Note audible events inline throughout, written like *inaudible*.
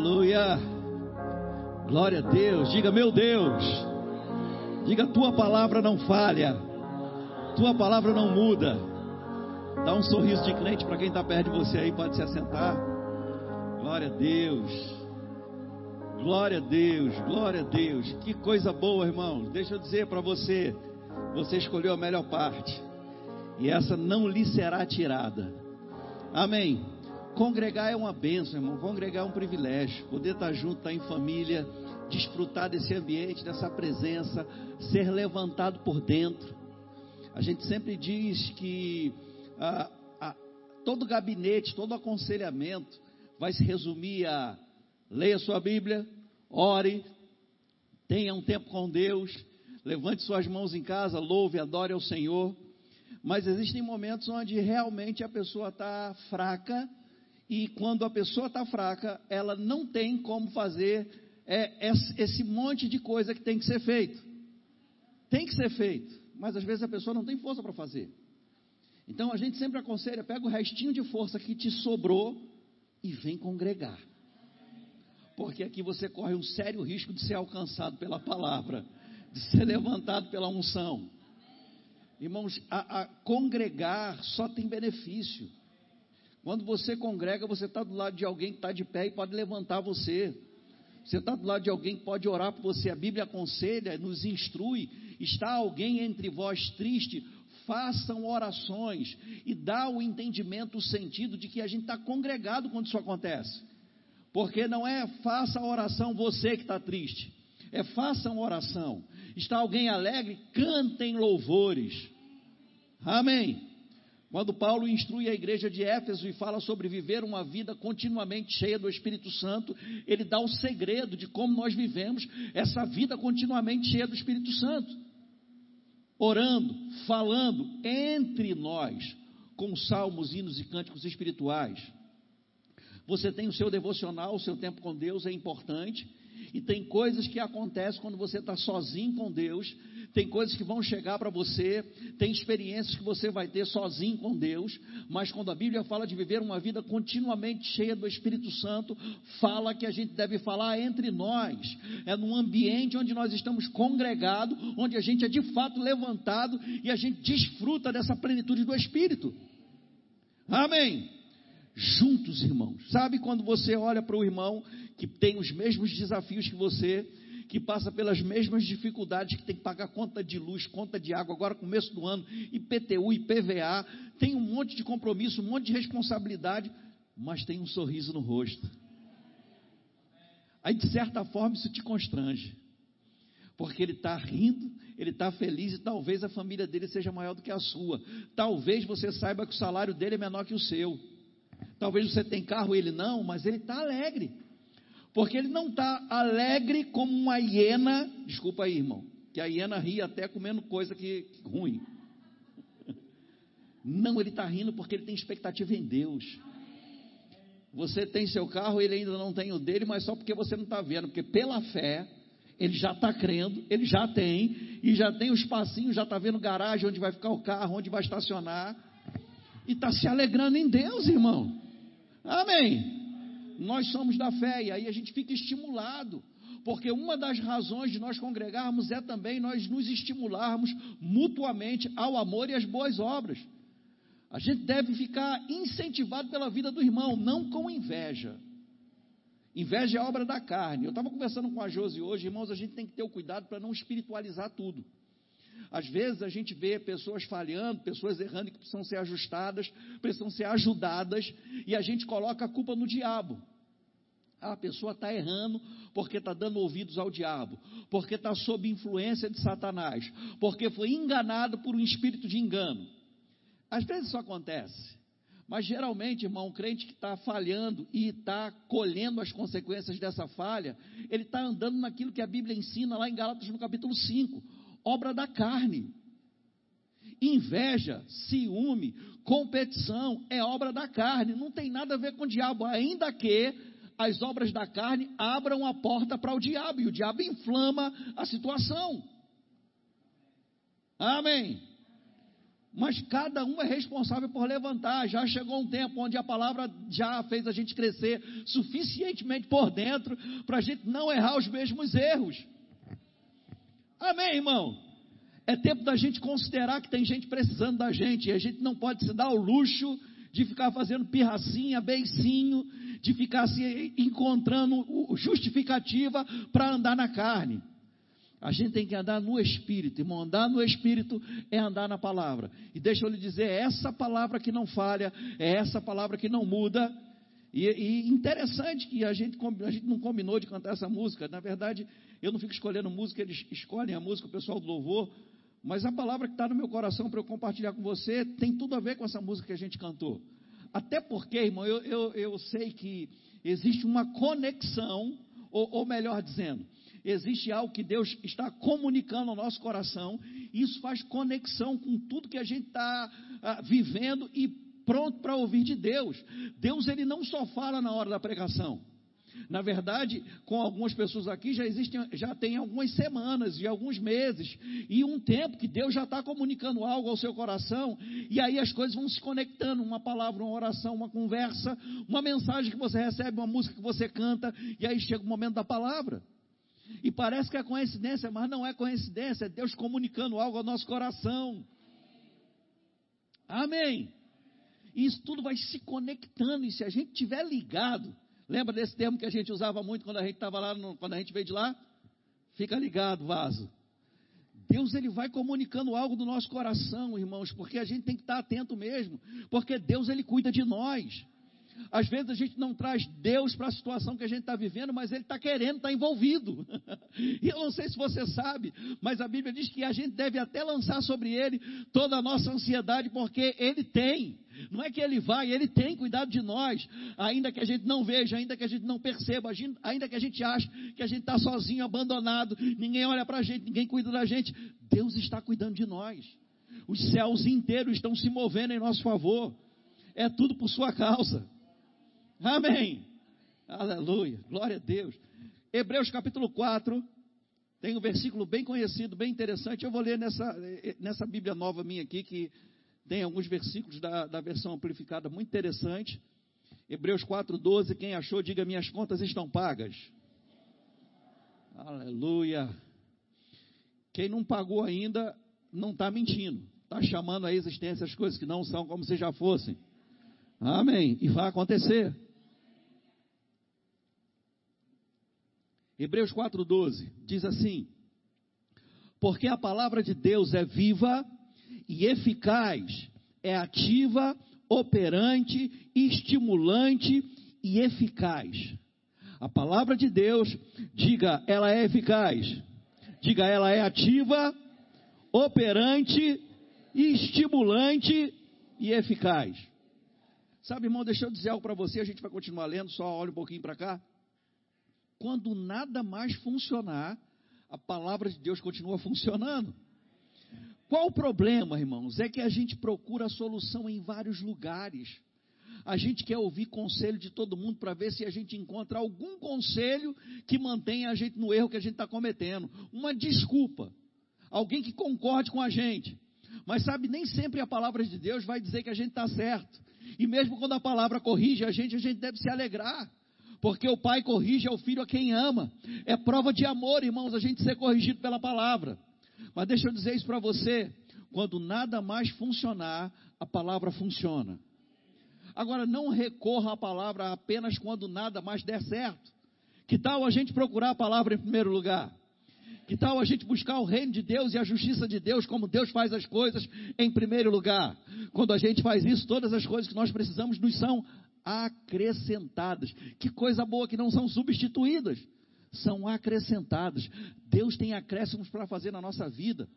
Aleluia. Glória a Deus. Diga, meu Deus. Diga, tua palavra não falha. Tua palavra não muda. Dá um sorriso de crente para quem está perto de você aí, pode se assentar. Glória a Deus. Glória a Deus, glória a Deus. Que coisa boa, irmão. Deixa eu dizer para você, você escolheu a melhor parte. E essa não lhe será tirada. Amém. Congregar é uma bênção, irmão. Congregar é um privilégio. Poder estar junto, estar em família, desfrutar desse ambiente, dessa presença, ser levantado por dentro. A gente sempre diz que ah, ah, todo gabinete, todo aconselhamento vai se resumir a leia sua Bíblia, ore, tenha um tempo com Deus, levante suas mãos em casa, louve, adore ao Senhor. Mas existem momentos onde realmente a pessoa está fraca e quando a pessoa está fraca, ela não tem como fazer é, esse monte de coisa que tem que ser feito. Tem que ser feito, mas às vezes a pessoa não tem força para fazer. Então a gente sempre aconselha: pega o restinho de força que te sobrou e vem congregar. Porque aqui você corre um sério risco de ser alcançado pela palavra, de ser levantado pela unção. Irmãos, a, a congregar só tem benefício. Quando você congrega, você está do lado de alguém que está de pé e pode levantar você. Você está do lado de alguém que pode orar por você. A Bíblia aconselha, nos instrui. Está alguém entre vós triste? Façam orações e dá o entendimento, o sentido de que a gente está congregado quando isso acontece. Porque não é faça a oração você que está triste. É façam oração. Está alguém alegre? Cantem louvores. Amém. Quando Paulo instrui a igreja de Éfeso e fala sobre viver uma vida continuamente cheia do Espírito Santo, ele dá o segredo de como nós vivemos essa vida continuamente cheia do Espírito Santo. Orando, falando entre nós, com salmos, hinos e cânticos espirituais. Você tem o seu devocional, o seu tempo com Deus é importante. E tem coisas que acontecem quando você está sozinho com Deus, tem coisas que vão chegar para você, tem experiências que você vai ter sozinho com Deus, mas quando a Bíblia fala de viver uma vida continuamente cheia do Espírito Santo, fala que a gente deve falar entre nós, é num ambiente onde nós estamos congregados, onde a gente é de fato levantado e a gente desfruta dessa plenitude do Espírito. Amém juntos, irmãos. Sabe quando você olha para o irmão que tem os mesmos desafios que você, que passa pelas mesmas dificuldades, que tem que pagar conta de luz, conta de água, agora começo do ano, IPTU, IPVA, tem um monte de compromisso, um monte de responsabilidade, mas tem um sorriso no rosto. Aí, de certa forma, isso te constrange, porque ele está rindo, ele está feliz e talvez a família dele seja maior do que a sua. Talvez você saiba que o salário dele é menor que o seu. Talvez você tenha carro e ele não, mas ele está alegre. Porque ele não está alegre como uma hiena. Desculpa aí, irmão. Que a hiena ri até comendo coisa que, que ruim. *laughs* Não, ele está rindo porque ele tem expectativa em Deus. Você tem seu carro, ele ainda não tem o dele, mas só porque você não está vendo. Porque pela fé, ele já está crendo, ele já tem, e já tem o espacinho, já está vendo garagem onde vai ficar o carro, onde vai estacionar. E está se alegrando em Deus, irmão. Amém nós somos da fé, e aí a gente fica estimulado, porque uma das razões de nós congregarmos é também nós nos estimularmos mutuamente ao amor e às boas obras. A gente deve ficar incentivado pela vida do irmão, não com inveja. Inveja é obra da carne. Eu estava conversando com a Josi hoje, irmãos, a gente tem que ter o cuidado para não espiritualizar tudo. Às vezes a gente vê pessoas falhando, pessoas errando que precisam ser ajustadas, precisam ser ajudadas, e a gente coloca a culpa no diabo. Ah, a pessoa está errando porque está dando ouvidos ao diabo, porque está sob influência de Satanás, porque foi enganado por um espírito de engano. Às vezes isso acontece, mas geralmente, irmão, um crente que está falhando e está colhendo as consequências dessa falha, ele está andando naquilo que a Bíblia ensina lá em Gálatas no capítulo 5, obra da carne. Inveja, ciúme, competição é obra da carne, não tem nada a ver com o diabo, ainda que as obras da carne abram a porta para o diabo, e o diabo inflama a situação. Amém. mas cada um é responsável por levantar. Já chegou um tempo onde a palavra já fez a gente crescer suficientemente por dentro para a gente não errar os mesmos erros. Amém, irmão? É tempo da gente considerar que tem gente precisando da gente e a gente não pode se dar o luxo de ficar fazendo pirracinha, beicinho, de ficar se encontrando justificativa para andar na carne. A gente tem que andar no Espírito, irmão. Andar no Espírito é andar na palavra. E deixa eu lhe dizer, é essa palavra que não falha, é essa palavra que não muda. E, e interessante que a gente, a gente não combinou de cantar essa música. Na verdade, eu não fico escolhendo música, eles escolhem a música, o pessoal do louvor. Mas a palavra que está no meu coração para eu compartilhar com você tem tudo a ver com essa música que a gente cantou. Até porque, irmão, eu, eu, eu sei que existe uma conexão, ou, ou melhor dizendo, existe algo que Deus está comunicando ao nosso coração, e isso faz conexão com tudo que a gente está ah, vivendo e pronto para ouvir de Deus. Deus, ele não só fala na hora da pregação. Na verdade, com algumas pessoas aqui já existem, já tem algumas semanas e alguns meses e um tempo que Deus já está comunicando algo ao seu coração e aí as coisas vão se conectando, uma palavra, uma oração, uma conversa, uma mensagem que você recebe, uma música que você canta e aí chega o momento da palavra. E parece que é coincidência, mas não é coincidência, é Deus comunicando algo ao nosso coração. Amém. Isso tudo vai se conectando, e se a gente tiver ligado, lembra desse termo que a gente usava muito quando a gente estava lá, no, quando a gente veio de lá? Fica ligado, vaso. Deus ele vai comunicando algo do nosso coração, irmãos, porque a gente tem que estar atento mesmo, porque Deus ele cuida de nós. Às vezes a gente não traz Deus para a situação que a gente está vivendo, mas Ele está querendo, está envolvido. *laughs* e eu não sei se você sabe, mas a Bíblia diz que a gente deve até lançar sobre Ele toda a nossa ansiedade, porque Ele tem. Não é que Ele vai, Ele tem cuidado de nós, ainda que a gente não veja, ainda que a gente não perceba, ainda que a gente ache que a gente está sozinho, abandonado, ninguém olha para a gente, ninguém cuida da gente. Deus está cuidando de nós. Os céus inteiros estão se movendo em nosso favor. É tudo por sua causa. Amém. Aleluia. Glória a Deus. Hebreus capítulo 4. Tem um versículo bem conhecido, bem interessante. Eu vou ler nessa, nessa Bíblia nova minha aqui, que tem alguns versículos da, da versão amplificada muito interessante. Hebreus 4,12. Quem achou, diga: Minhas contas estão pagas. Aleluia. Quem não pagou ainda, não está mentindo. Está chamando a existência as coisas que não são como se já fossem. Amém. E vai acontecer. Hebreus 4,12 diz assim: Porque a palavra de Deus é viva e eficaz, é ativa, operante, estimulante e eficaz. A palavra de Deus, diga, ela é eficaz. Diga, ela é ativa, operante, estimulante e eficaz. Sabe, irmão, deixa eu dizer algo para você, a gente vai continuar lendo, só olha um pouquinho para cá quando nada mais funcionar, a palavra de Deus continua funcionando. Qual o problema, irmãos? É que a gente procura a solução em vários lugares. A gente quer ouvir conselho de todo mundo para ver se a gente encontra algum conselho que mantenha a gente no erro que a gente está cometendo. Uma desculpa. Alguém que concorde com a gente. Mas sabe, nem sempre a palavra de Deus vai dizer que a gente está certo. E mesmo quando a palavra corrige a gente, a gente deve se alegrar porque o pai corrige ao filho a quem ama. É prova de amor, irmãos, a gente ser corrigido pela palavra. Mas deixa eu dizer isso para você: quando nada mais funcionar, a palavra funciona. Agora, não recorra à palavra apenas quando nada mais der certo. Que tal a gente procurar a palavra em primeiro lugar? Que tal a gente buscar o reino de Deus e a justiça de Deus, como Deus faz as coisas em primeiro lugar? Quando a gente faz isso, todas as coisas que nós precisamos nos são acrescentadas. Que coisa boa que não são substituídas, são acrescentadas. Deus tem acréscimos para fazer na nossa vida.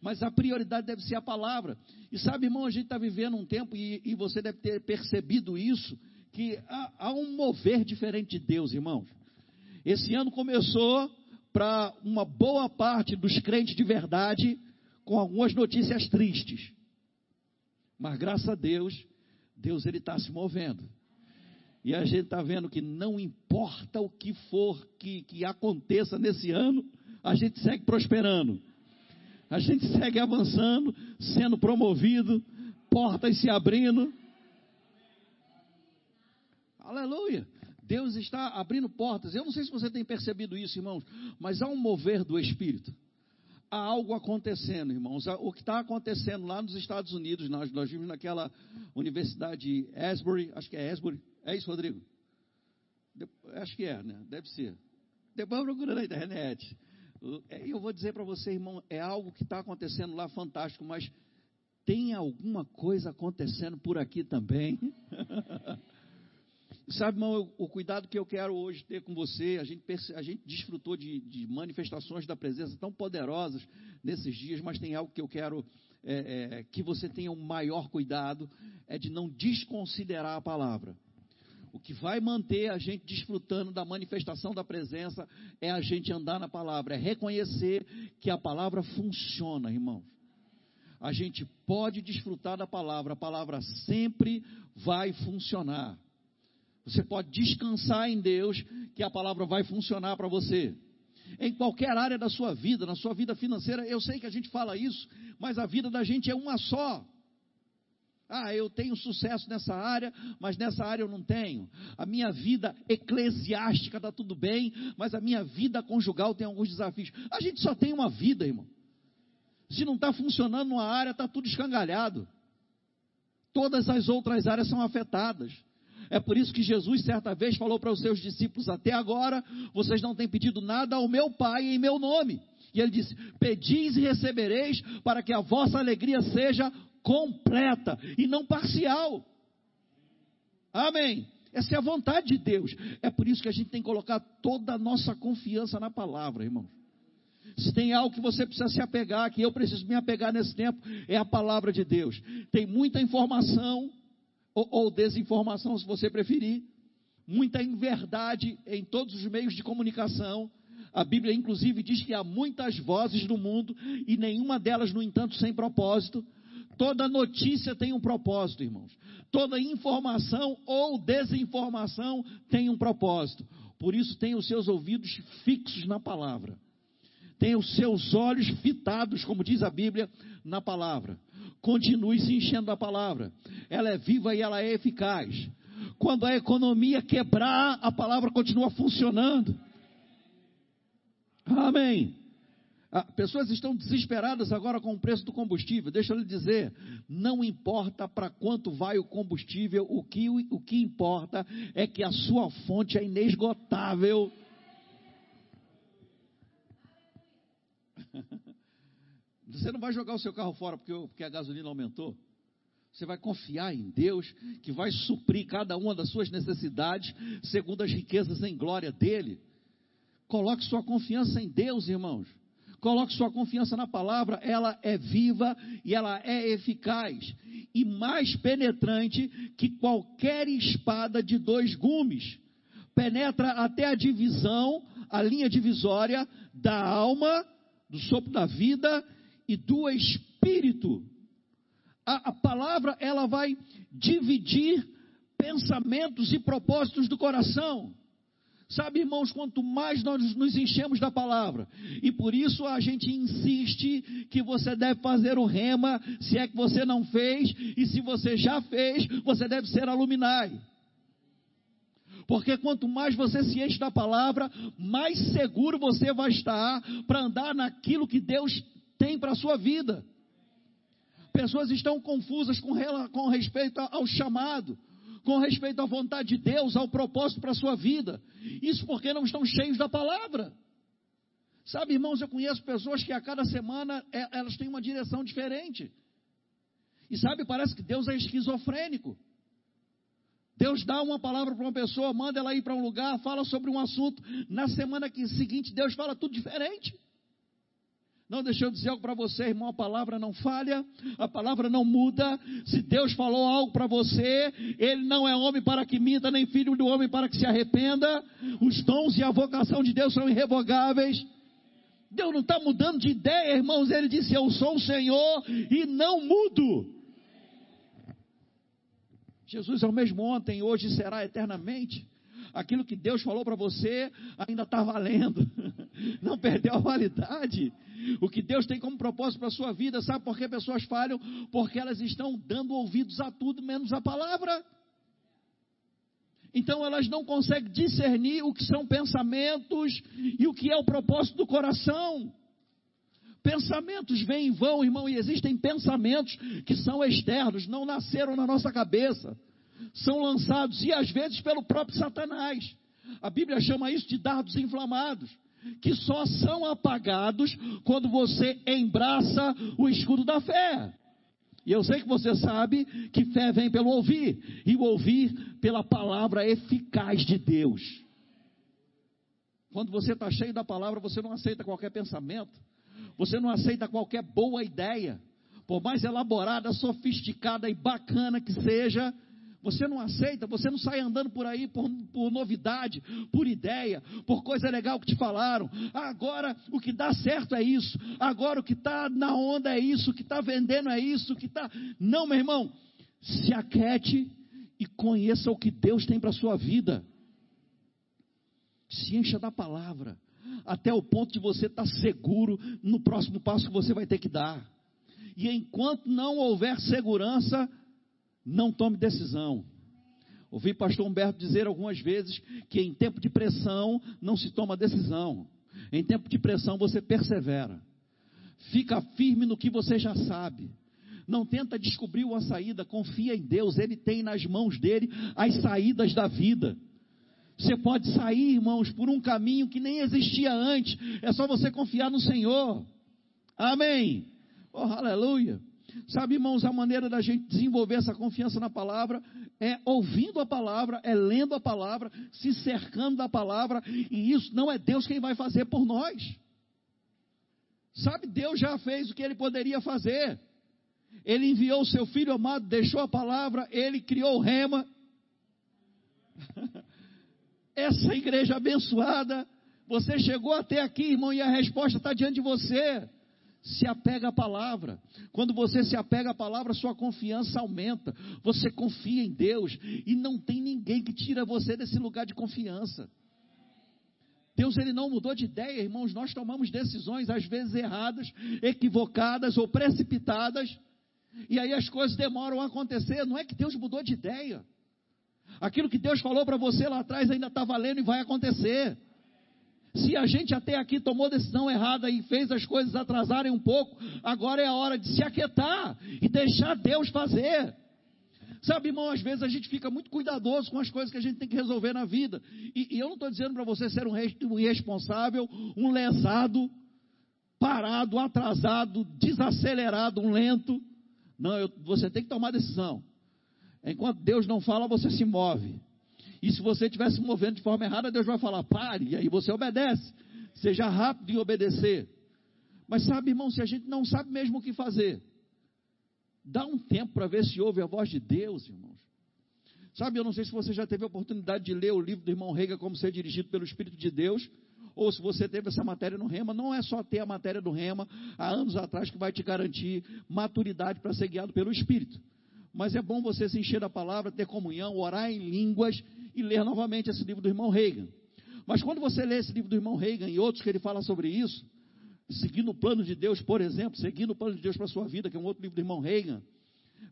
Mas a prioridade deve ser a palavra. E sabe, irmão, a gente está vivendo um tempo, e, e, você deve ter percebido isso, que há, há um mover diferente de Deus, irmãos. Esse ano começou para uma boa parte dos crentes de verdade com algumas notícias tristes. Mas graças a Deus, Deus ele está se movendo. E a gente está vendo que não importa o que for que, que aconteça nesse ano, a gente segue prosperando. A gente segue avançando, sendo promovido, portas se abrindo. Aleluia. Deus está abrindo portas. Eu não sei se você tem percebido isso, irmãos, mas há um mover do Espírito. Há algo acontecendo, irmãos. O que está acontecendo lá nos Estados Unidos, nós, nós vimos naquela universidade Asbury, acho que é Asbury. É isso, Rodrigo? De, acho que é, né? Deve ser. Depois procura na internet. É, eu vou dizer para você, irmão, é algo que está acontecendo lá fantástico, mas tem alguma coisa acontecendo por aqui também. *laughs* Sabe, irmão, o cuidado que eu quero hoje ter com você, a gente, a gente desfrutou de, de manifestações da presença tão poderosas nesses dias, mas tem algo que eu quero é, é, que você tenha um maior cuidado, é de não desconsiderar a palavra. O que vai manter a gente desfrutando da manifestação da presença é a gente andar na palavra, é reconhecer que a palavra funciona, irmãos. A gente pode desfrutar da palavra, a palavra sempre vai funcionar. Você pode descansar em Deus, que a palavra vai funcionar para você. Em qualquer área da sua vida, na sua vida financeira, eu sei que a gente fala isso, mas a vida da gente é uma só. Ah, eu tenho sucesso nessa área, mas nessa área eu não tenho. A minha vida eclesiástica está tudo bem, mas a minha vida conjugal tem alguns desafios. A gente só tem uma vida, irmão. Se não está funcionando numa área, está tudo escangalhado. Todas as outras áreas são afetadas. É por isso que Jesus, certa vez, falou para os seus discípulos: Até agora vocês não têm pedido nada ao meu Pai em meu nome. E ele disse: Pedis e recebereis, para que a vossa alegria seja completa e não parcial. Amém. Essa é a vontade de Deus. É por isso que a gente tem que colocar toda a nossa confiança na palavra, irmão. Se tem algo que você precisa se apegar, que eu preciso me apegar nesse tempo, é a palavra de Deus. Tem muita informação, ou, ou desinformação, se você preferir, muita inverdade em todos os meios de comunicação. A Bíblia, inclusive, diz que há muitas vozes no mundo e nenhuma delas, no entanto, sem propósito. Toda notícia tem um propósito, irmãos. Toda informação ou desinformação tem um propósito. Por isso, tenha os seus ouvidos fixos na palavra. Tenha os seus olhos fitados, como diz a Bíblia, na palavra. Continue se enchendo da palavra. Ela é viva e ela é eficaz. Quando a economia quebrar, a palavra continua funcionando. Amém. Ah, pessoas estão desesperadas agora com o preço do combustível. Deixa eu lhe dizer, não importa para quanto vai o combustível, o que, o que importa é que a sua fonte é inesgotável. *laughs* Você não vai jogar o seu carro fora porque, porque a gasolina aumentou. Você vai confiar em Deus, que vai suprir cada uma das suas necessidades, segundo as riquezas em glória dele. Coloque sua confiança em Deus, irmãos. Coloque sua confiança na palavra, ela é viva e ela é eficaz e mais penetrante que qualquer espada de dois gumes. Penetra até a divisão, a linha divisória da alma, do sopro da vida e do espírito. A, a palavra ela vai dividir pensamentos e propósitos do coração. Sabe, irmãos, quanto mais nós nos enchemos da palavra, e por isso a gente insiste que você deve fazer o rema, se é que você não fez, e se você já fez, você deve ser aluminai. Porque quanto mais você se enche da palavra, mais seguro você vai estar para andar naquilo que Deus tem para a sua vida. Pessoas estão confusas com, com respeito ao chamado, com respeito à vontade de Deus, ao propósito para a sua vida. Isso porque não estão cheios da palavra. Sabe, irmãos, eu conheço pessoas que a cada semana é, elas têm uma direção diferente. E sabe, parece que Deus é esquizofrênico. Deus dá uma palavra para uma pessoa, manda ela ir para um lugar, fala sobre um assunto. Na semana seguinte, Deus fala tudo diferente. Não, deixa eu dizer algo para você, irmão. A palavra não falha, a palavra não muda. Se Deus falou algo para você, Ele não é homem para que minta, nem filho do homem para que se arrependa. Os dons e a vocação de Deus são irrevogáveis. Deus não está mudando de ideia, irmãos. Ele disse: Eu sou o Senhor e não mudo. Jesus é o mesmo ontem, hoje será eternamente. Aquilo que Deus falou para você ainda está valendo. *laughs* Não perdeu a validade. O que Deus tem como propósito para a sua vida, sabe por que pessoas falham? Porque elas estão dando ouvidos a tudo menos a palavra. Então elas não conseguem discernir o que são pensamentos e o que é o propósito do coração. Pensamentos vêm e vão, irmão, e existem pensamentos que são externos, não nasceram na nossa cabeça. São lançados, e às vezes pelo próprio Satanás. A Bíblia chama isso de dardos inflamados, que só são apagados quando você embraça o escudo da fé. E eu sei que você sabe que fé vem pelo ouvir, e o ouvir pela palavra eficaz de Deus. Quando você está cheio da palavra, você não aceita qualquer pensamento, você não aceita qualquer boa ideia, por mais elaborada, sofisticada e bacana que seja, você não aceita, você não sai andando por aí por, por novidade, por ideia, por coisa legal que te falaram. agora o que dá certo é isso. Agora o que está na onda é isso. O que está vendendo é isso. O que está. Não, meu irmão. Se aquete e conheça o que Deus tem para a sua vida. Se encha da palavra. Até o ponto de você estar tá seguro no próximo passo que você vai ter que dar. E enquanto não houver segurança, não tome decisão. Ouvi pastor Humberto dizer algumas vezes que em tempo de pressão não se toma decisão. Em tempo de pressão você persevera. Fica firme no que você já sabe. Não tenta descobrir uma saída, confia em Deus, Ele tem nas mãos dele as saídas da vida. Você pode sair, irmãos, por um caminho que nem existia antes. É só você confiar no Senhor. Amém. Oh, aleluia. Sabe, irmãos, a maneira da gente desenvolver essa confiança na palavra é ouvindo a palavra, é lendo a palavra, se cercando da palavra, e isso não é Deus quem vai fazer por nós. Sabe, Deus já fez o que ele poderia fazer. Ele enviou o seu filho amado, deixou a palavra, ele criou o rema. *laughs* Essa igreja abençoada, você chegou até aqui, irmão, e a resposta está diante de você se apega à palavra. Quando você se apega à palavra, sua confiança aumenta. Você confia em Deus e não tem ninguém que tira você desse lugar de confiança. Deus ele não mudou de ideia, irmãos. Nós tomamos decisões às vezes erradas, equivocadas ou precipitadas, e aí as coisas demoram a acontecer. Não é que Deus mudou de ideia. Aquilo que Deus falou para você lá atrás ainda está valendo e vai acontecer. Se a gente até aqui tomou decisão errada e fez as coisas atrasarem um pouco, agora é a hora de se aquietar e deixar Deus fazer. Sabe, irmão, às vezes a gente fica muito cuidadoso com as coisas que a gente tem que resolver na vida. E, e eu não estou dizendo para você ser um, irresponsável, um lesado, parado, atrasado, desacelerado, um lento. Não, eu, você tem que tomar decisão. Enquanto Deus não fala, você se move. E se você estiver se movendo de forma errada, Deus vai falar, pare, e aí você obedece. Seja rápido em obedecer. Mas sabe, irmão, se a gente não sabe mesmo o que fazer, dá um tempo para ver se ouve a voz de Deus, irmãos. Sabe, eu não sei se você já teve a oportunidade de ler o livro do irmão Rega, Como Ser Dirigido pelo Espírito de Deus, ou se você teve essa matéria no Rema, não é só ter a matéria do Rema há anos atrás que vai te garantir maturidade para ser guiado pelo Espírito. Mas é bom você se encher da palavra, ter comunhão, orar em línguas e ler novamente esse livro do irmão Reagan. Mas quando você lê esse livro do irmão Reagan e outros que ele fala sobre isso, seguindo o plano de Deus, por exemplo, seguindo o plano de Deus para a sua vida, que é um outro livro do irmão Reagan,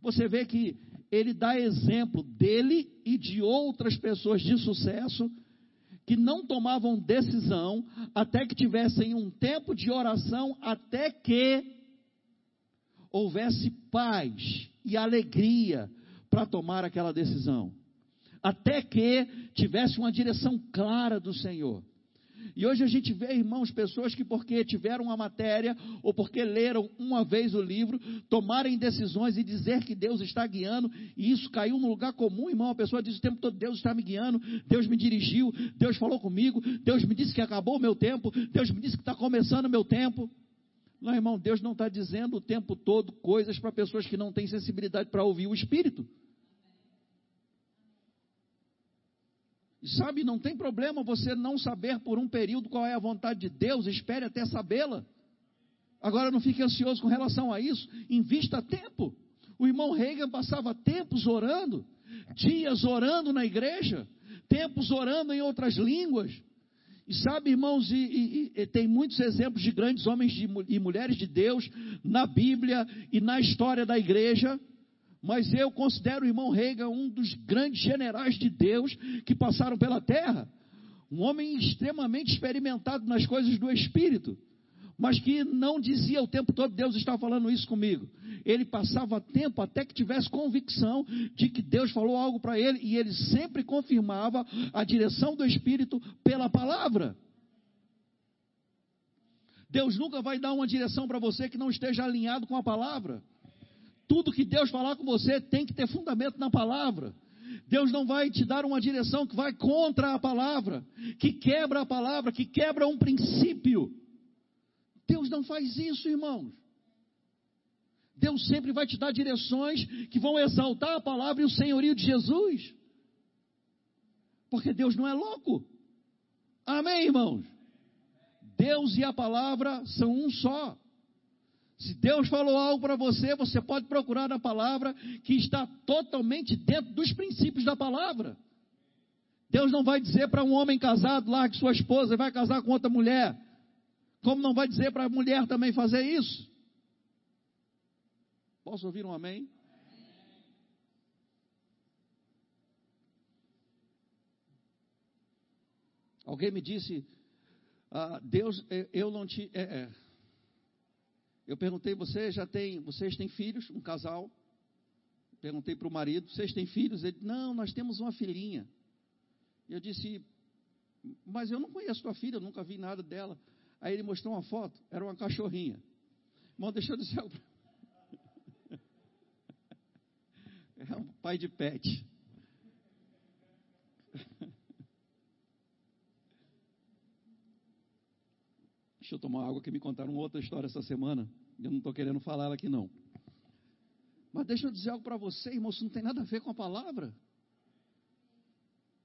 você vê que ele dá exemplo dele e de outras pessoas de sucesso que não tomavam decisão até que tivessem um tempo de oração, até que houvesse paz e alegria para tomar aquela decisão até que tivesse uma direção clara do Senhor. E hoje a gente vê, irmãos, pessoas que porque tiveram uma matéria ou porque leram uma vez o livro, tomarem decisões e dizer que Deus está guiando, e isso caiu no lugar comum, irmão. A pessoa diz o tempo todo: Deus está me guiando, Deus me dirigiu, Deus falou comigo, Deus me disse que acabou o meu tempo, Deus me disse que está começando o meu tempo. Não, irmão, Deus não está dizendo o tempo todo coisas para pessoas que não têm sensibilidade para ouvir o Espírito. Sabe, não tem problema você não saber por um período qual é a vontade de Deus, espere até sabê-la. Agora não fique ansioso com relação a isso, invista tempo. O irmão Reagan passava tempos orando, dias orando na igreja, tempos orando em outras línguas. E sabe, irmãos, e, e, e, tem muitos exemplos de grandes homens de, e mulheres de Deus na Bíblia e na história da igreja. Mas eu considero o irmão Reagan um dos grandes generais de Deus que passaram pela terra. Um homem extremamente experimentado nas coisas do Espírito mas que não dizia o tempo todo, Deus está falando isso comigo. Ele passava tempo até que tivesse convicção de que Deus falou algo para ele, e ele sempre confirmava a direção do Espírito pela palavra. Deus nunca vai dar uma direção para você que não esteja alinhado com a palavra. Tudo que Deus falar com você tem que ter fundamento na palavra. Deus não vai te dar uma direção que vai contra a palavra, que quebra a palavra, que quebra um princípio. Deus não faz isso, irmãos. Deus sempre vai te dar direções que vão exaltar a palavra e o senhorio de Jesus. Porque Deus não é louco. Amém, irmãos? Deus e a palavra são um só. Se Deus falou algo para você, você pode procurar na palavra que está totalmente dentro dos princípios da palavra. Deus não vai dizer para um homem casado, largue sua esposa e vai casar com outra mulher. Como não vai dizer para a mulher também fazer isso? Posso ouvir um amém? Alguém me disse, ah, Deus, é, eu não te. É, é. Eu perguntei, você já tem, vocês têm filhos, um casal? Perguntei para o marido, vocês têm filhos? Ele, não, nós temos uma filhinha. Eu disse, mas eu não conheço tua filha, eu nunca vi nada dela. Aí ele mostrou uma foto, era uma cachorrinha. Irmão, deixa eu dizer algo. *laughs* É um pai de pet. *laughs* Deixa eu tomar água que me contaram outra história essa semana. Eu não estou querendo falar aqui não. Mas deixa eu dizer algo para você, irmão, isso não tem nada a ver com a palavra.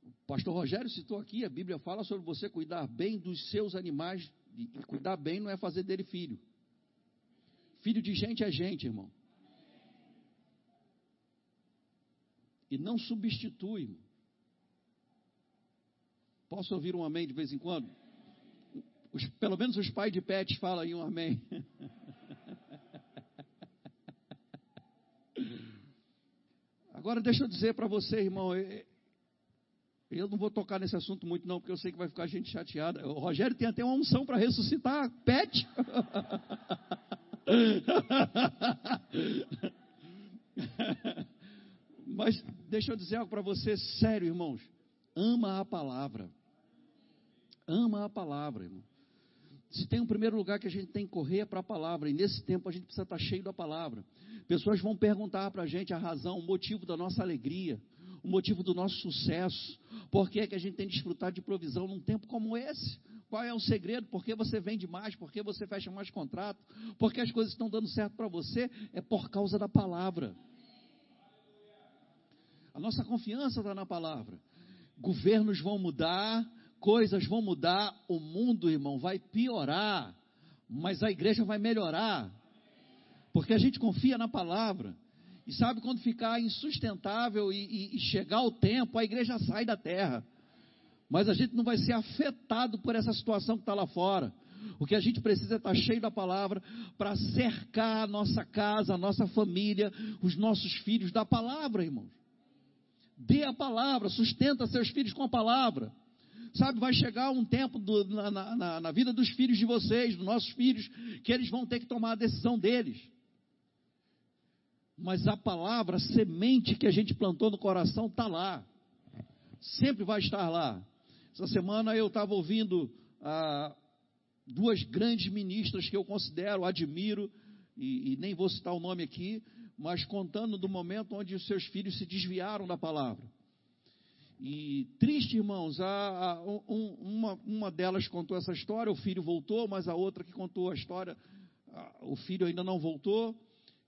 O pastor Rogério citou aqui, a Bíblia fala sobre você cuidar bem dos seus animais e cuidar bem não é fazer dele filho. Filho de gente é gente, irmão. E não substitui. Irmão. Posso ouvir um amém de vez em quando? Os, pelo menos os pais de pets falam aí um amém. *laughs* Agora deixa eu dizer para você, irmão, eu não vou tocar nesse assunto muito, não, porque eu sei que vai ficar gente chateada. O Rogério tem até uma unção para ressuscitar pet. *laughs* Mas deixa eu dizer algo para você, sério, irmãos. Ama a palavra. Ama a palavra, irmão. Se tem um primeiro lugar que a gente tem que correr é para a palavra, e nesse tempo a gente precisa estar cheio da palavra. Pessoas vão perguntar para a gente a razão, o motivo da nossa alegria o motivo do nosso sucesso. Por que, é que a gente tem desfrutado de provisão num tempo como esse? Qual é o segredo? Por que você vende mais? Por que você fecha mais contrato? Por que as coisas estão dando certo para você? É por causa da palavra. A nossa confiança está na palavra. Governos vão mudar, coisas vão mudar, o mundo, irmão, vai piorar, mas a igreja vai melhorar, porque a gente confia na palavra. E sabe quando ficar insustentável e, e, e chegar o tempo, a igreja sai da terra. Mas a gente não vai ser afetado por essa situação que está lá fora. O que a gente precisa é estar cheio da palavra para cercar a nossa casa, a nossa família, os nossos filhos da palavra, irmãos. Dê a palavra, sustenta seus filhos com a palavra. Sabe, vai chegar um tempo do, na, na, na vida dos filhos de vocês, dos nossos filhos, que eles vão ter que tomar a decisão deles mas a palavra, a semente que a gente plantou no coração está lá, sempre vai estar lá. Essa semana eu estava ouvindo ah, duas grandes ministras que eu considero, admiro, e, e nem vou citar o nome aqui, mas contando do momento onde os seus filhos se desviaram da palavra. E triste, irmãos, a, a, um, uma, uma delas contou essa história, o filho voltou, mas a outra que contou a história, a, o filho ainda não voltou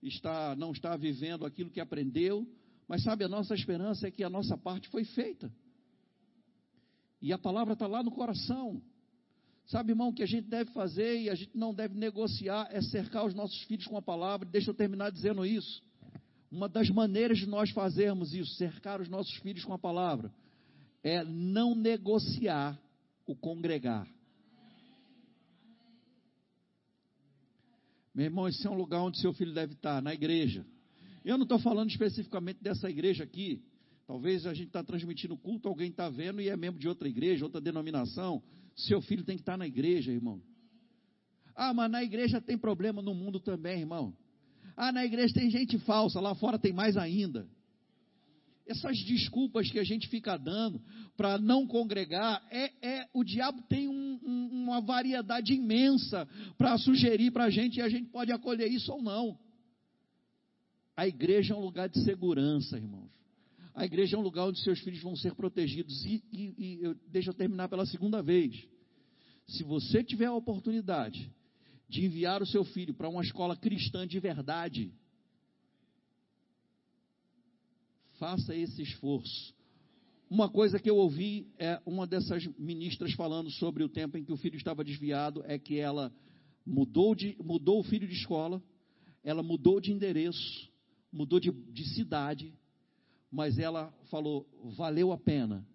está, não está vivendo aquilo que aprendeu, mas sabe, a nossa esperança é que a nossa parte foi feita. E a palavra está lá no coração. Sabe, irmão, o que a gente deve fazer e a gente não deve negociar é cercar os nossos filhos com a palavra. Deixa eu terminar dizendo isso. Uma das maneiras de nós fazermos isso, cercar os nossos filhos com a palavra, é não negociar o congregar. Meu irmão, esse é um lugar onde seu filho deve estar, na igreja. Eu não estou falando especificamente dessa igreja aqui. Talvez a gente está transmitindo culto, alguém está vendo e é membro de outra igreja, outra denominação. Seu filho tem que estar na igreja, irmão. Ah, mas na igreja tem problema no mundo também, irmão. Ah, na igreja tem gente falsa, lá fora tem mais ainda. Essas desculpas que a gente fica dando para não congregar, é, é, o diabo tem um, um, uma variedade imensa para sugerir para a gente e a gente pode acolher isso ou não. A igreja é um lugar de segurança, irmãos. A igreja é um lugar onde seus filhos vão ser protegidos. E, e, e eu, deixa eu terminar pela segunda vez. Se você tiver a oportunidade de enviar o seu filho para uma escola cristã de verdade, faça esse esforço. Uma coisa que eu ouvi é uma dessas ministras falando sobre o tempo em que o filho estava desviado, é que ela mudou, de, mudou o filho de escola, ela mudou de endereço, mudou de, de cidade, mas ela falou: valeu a pena.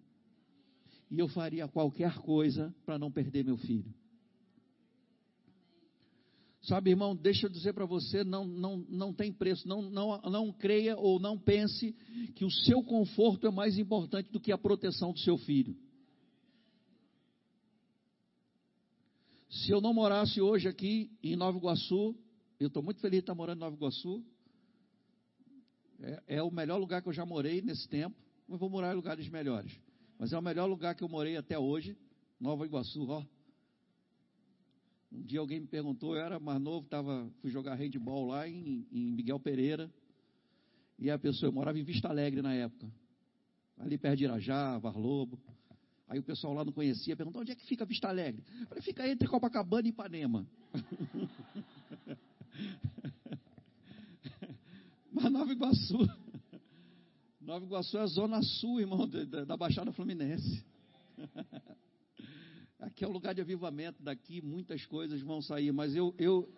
E eu faria qualquer coisa para não perder meu filho. Sabe, irmão, deixa eu dizer para você, não, não, não tem preço. Não, não, não creia ou não pense que o seu conforto é mais importante do que a proteção do seu filho. Se eu não morasse hoje aqui em Nova Iguaçu, eu estou muito feliz de estar morando em Nova Iguaçu. É, é, o melhor lugar que eu já morei nesse tempo. Não vou morar em lugares melhores. Mas é o melhor lugar que eu morei até hoje. Nova Iguaçu, ó. Um dia alguém me perguntou, eu era mais novo, tava, fui jogar handball lá em, em Miguel Pereira. E a pessoa, eu morava em Vista Alegre na época. Ali perto de Irajá, Varlobo. Aí o pessoal lá não conhecia, perguntou, onde é que fica Vista Alegre? Eu falei, fica entre Copacabana e Ipanema. *laughs* Mas Nova Iguaçu. Nova Iguaçu é a zona sul, irmão, da, da Baixada Fluminense. *laughs* Aqui é o lugar de avivamento, daqui muitas coisas vão sair, mas eu, eu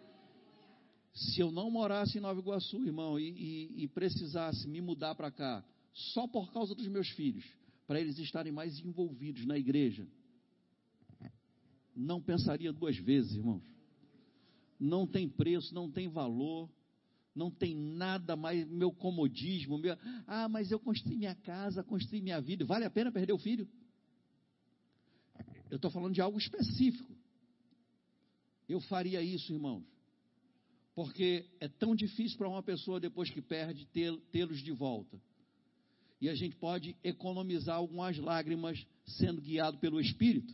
se eu não morasse em Nova Iguaçu, irmão, e, e, e precisasse me mudar para cá, só por causa dos meus filhos, para eles estarem mais envolvidos na igreja, não pensaria duas vezes, irmãos. Não tem preço, não tem valor, não tem nada mais, meu comodismo, meu, ah, mas eu construí minha casa, construí minha vida, vale a pena perder o filho? Eu estou falando de algo específico. Eu faria isso, irmãos. Porque é tão difícil para uma pessoa, depois que perde, tê-los de volta. E a gente pode economizar algumas lágrimas sendo guiado pelo Espírito.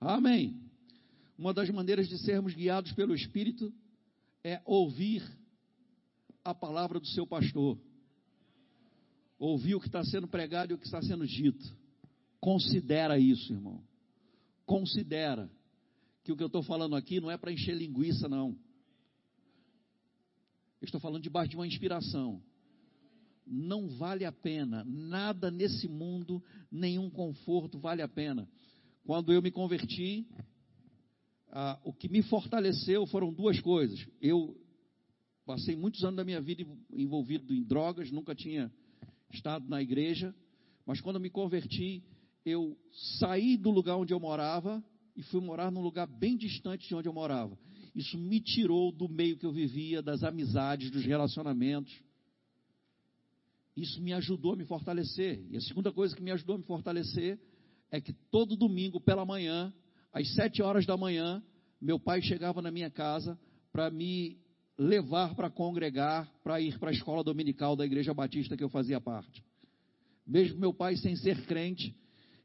Amém. Uma das maneiras de sermos guiados pelo Espírito é ouvir a palavra do seu pastor. Ouvir o que está sendo pregado e o que está sendo dito. Considera isso, irmão. Considera que o que eu estou falando aqui não é para encher linguiça, não. Eu estou falando debaixo de uma inspiração. Não vale a pena, nada nesse mundo, nenhum conforto vale a pena. Quando eu me converti, ah, o que me fortaleceu foram duas coisas. Eu passei muitos anos da minha vida envolvido em drogas, nunca tinha estado na igreja, mas quando eu me converti, eu saí do lugar onde eu morava e fui morar num lugar bem distante de onde eu morava. Isso me tirou do meio que eu vivia, das amizades, dos relacionamentos. Isso me ajudou a me fortalecer. E a segunda coisa que me ajudou a me fortalecer é que todo domingo pela manhã, às sete horas da manhã, meu pai chegava na minha casa para me levar para congregar, para ir para a escola dominical da igreja batista que eu fazia parte. Mesmo meu pai sem ser crente,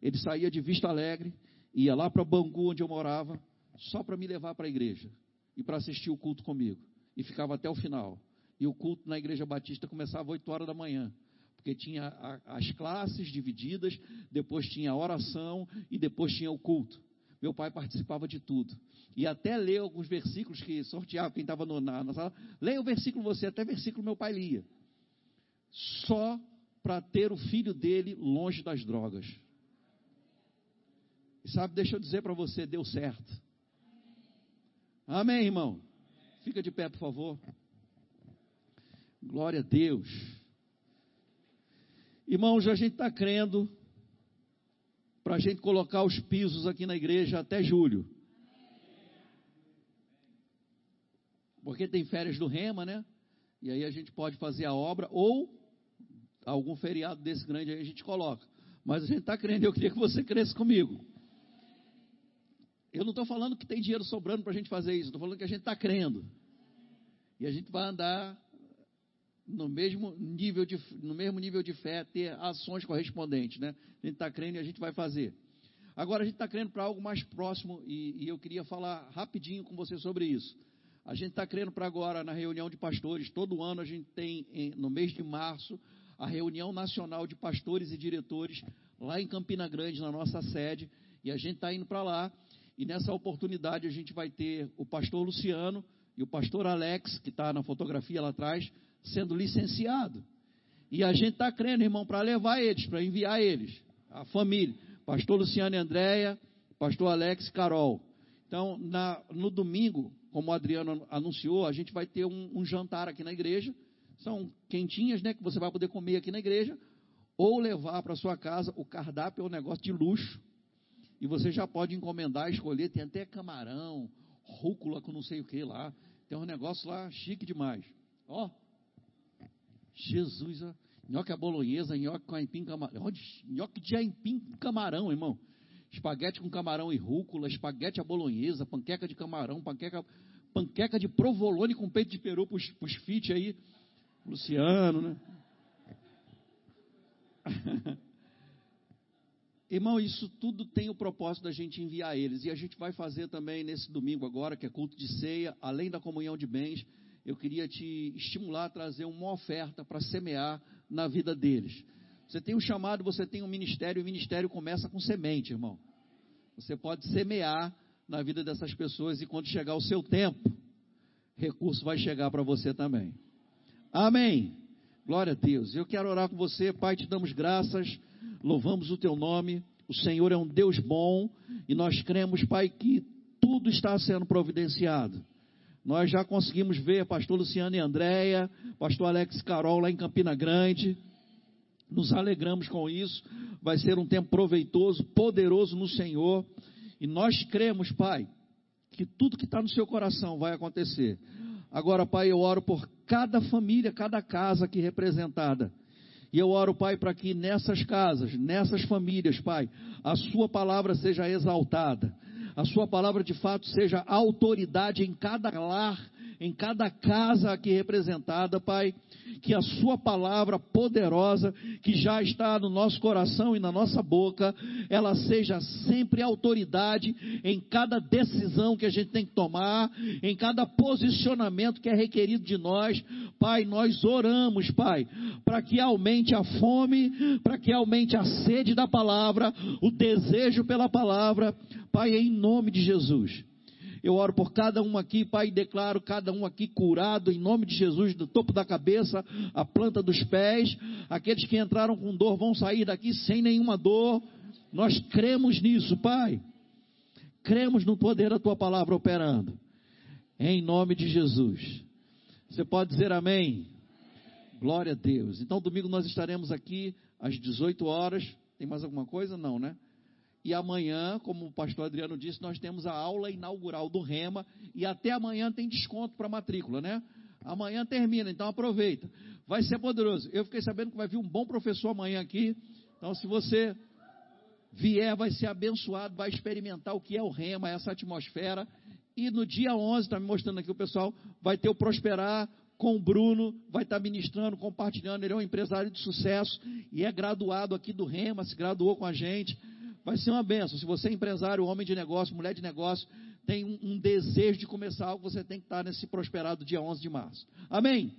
ele saía de Vista Alegre, ia lá para Bangu, onde eu morava, só para me levar para a igreja e para assistir o culto comigo. E ficava até o final. E o culto na igreja batista começava às 8 horas da manhã, porque tinha a, as classes divididas, depois tinha a oração e depois tinha o culto. Meu pai participava de tudo. E até ler alguns versículos que sorteava quem estava na, na sala. Leia o versículo você, até versículo meu pai lia. Só para ter o filho dele longe das drogas. E sabe, deixa eu dizer para você, deu certo. Amém, irmão? Fica de pé, por favor. Glória a Deus. Irmãos, a gente está crendo para a gente colocar os pisos aqui na igreja até julho. Porque tem férias do Rema, né? E aí a gente pode fazer a obra, ou algum feriado desse grande aí a gente coloca. Mas a gente está crendo, eu queria que você cresça comigo. Eu não estou falando que tem dinheiro sobrando para a gente fazer isso, estou falando que a gente está crendo. E a gente vai andar no mesmo nível de, no mesmo nível de fé, ter ações correspondentes, né? A gente está crendo e a gente vai fazer. Agora a gente está crendo para algo mais próximo e, e, eu queria falar rapidinho com você sobre isso. A gente está crendo para agora na reunião de pastores. Todo ano a gente tem, em, no mês de março, a reunião nacional de pastores e diretores lá em Campina Grande, na nossa sede. E a gente está indo para lá. E nessa oportunidade a gente vai ter o pastor Luciano e o pastor Alex, que está na fotografia lá atrás, sendo licenciado. E a gente está crendo, irmão, para levar eles, para enviar eles, a família. Pastor Luciano e Andréia, pastor Alex e Carol. Então, na, no domingo, como o Adriano anunciou, a gente vai ter um, um, jantar aqui na igreja. São quentinhas, né, que você vai poder comer aqui na igreja, ou levar para sua casa. O cardápio é um negócio de luxo. E você já pode encomendar, escolher. Tem até camarão, rúcula com não sei o que lá. Tem um negócio lá chique demais. Ó, Jesus, ó. Nhoque a bolonhesa, nhoque com aipim camarão. Nhoque de aipim camarão, irmão. Espaguete com camarão e rúcula, espaguete a bolonhesa, panqueca de camarão, panqueca, panqueca de provolone com peito de peru para os fit aí. Luciano, né? *laughs* Irmão, isso tudo tem o propósito da gente enviar eles. E a gente vai fazer também nesse domingo agora, que é culto de ceia, além da comunhão de bens eu queria te estimular a trazer uma oferta para semear na vida deles. Você tem um chamado, você tem um ministério, e o ministério começa com semente, irmão. Você pode semear na vida dessas pessoas e quando chegar o seu tempo, recurso vai chegar para você também. Amém. Glória a Deus. Eu quero orar com você, Pai, te damos graças, louvamos o teu nome. O Senhor é um Deus bom e nós cremos, Pai, que tudo está sendo providenciado. Nós já conseguimos ver pastor Luciano e Andréia, pastor Alex Carol lá em Campina Grande. Nos alegramos com isso. Vai ser um tempo proveitoso, poderoso no Senhor. E nós cremos, Pai, que tudo que está no seu coração vai acontecer. Agora, Pai, eu oro por cada família, cada casa aqui representada. E eu oro, Pai, para que nessas casas, nessas famílias, Pai, a Sua palavra seja exaltada a Sua palavra de fato seja autoridade em cada lar, em cada casa aqui representada, Pai. Que a Sua palavra poderosa, que já está no nosso coração e na nossa boca, ela seja sempre autoridade em cada decisão que a gente tem que tomar, em cada posicionamento que é requerido de nós. Pai, nós oramos, Pai, para que aumente a fome, para que aumente a sede da palavra, o desejo pela palavra, Pai, em nome de Jesus. Eu oro por cada um aqui, Pai, e declaro cada um aqui curado em nome de Jesus, do topo da cabeça à planta dos pés. Aqueles que entraram com dor vão sair daqui sem nenhuma dor. Nós cremos nisso, Pai. Cremos no poder da tua palavra operando. Em nome de Jesus. Você pode dizer amém? Glória a Deus. Então, domingo nós estaremos aqui às 18 horas. Tem mais alguma coisa? Não, né? E amanhã, como o pastor Adriano disse, nós temos a aula inaugural do Rema. E até amanhã tem desconto para matrícula, né? Amanhã termina, então aproveita. Vai ser poderoso. Eu fiquei sabendo que vai vir um bom professor amanhã aqui. Então, se você vier, vai ser abençoado, vai experimentar o que é o Rema, essa atmosfera. E no dia 11, está me mostrando aqui o pessoal, vai ter o Prosperar com o Bruno, vai estar ministrando, compartilhando. Ele é um empresário de sucesso e é graduado aqui do Rema, se graduou com a gente vai ser uma benção. Se você é empresário, homem de negócio, mulher de negócio, tem um, um desejo de começar algo, você tem que estar nesse prosperado dia 11 de março. Amém?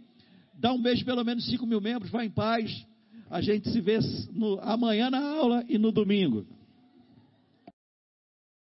Dá um beijo, pelo menos 5 mil membros, vá em paz. A gente se vê no, amanhã na aula e no domingo.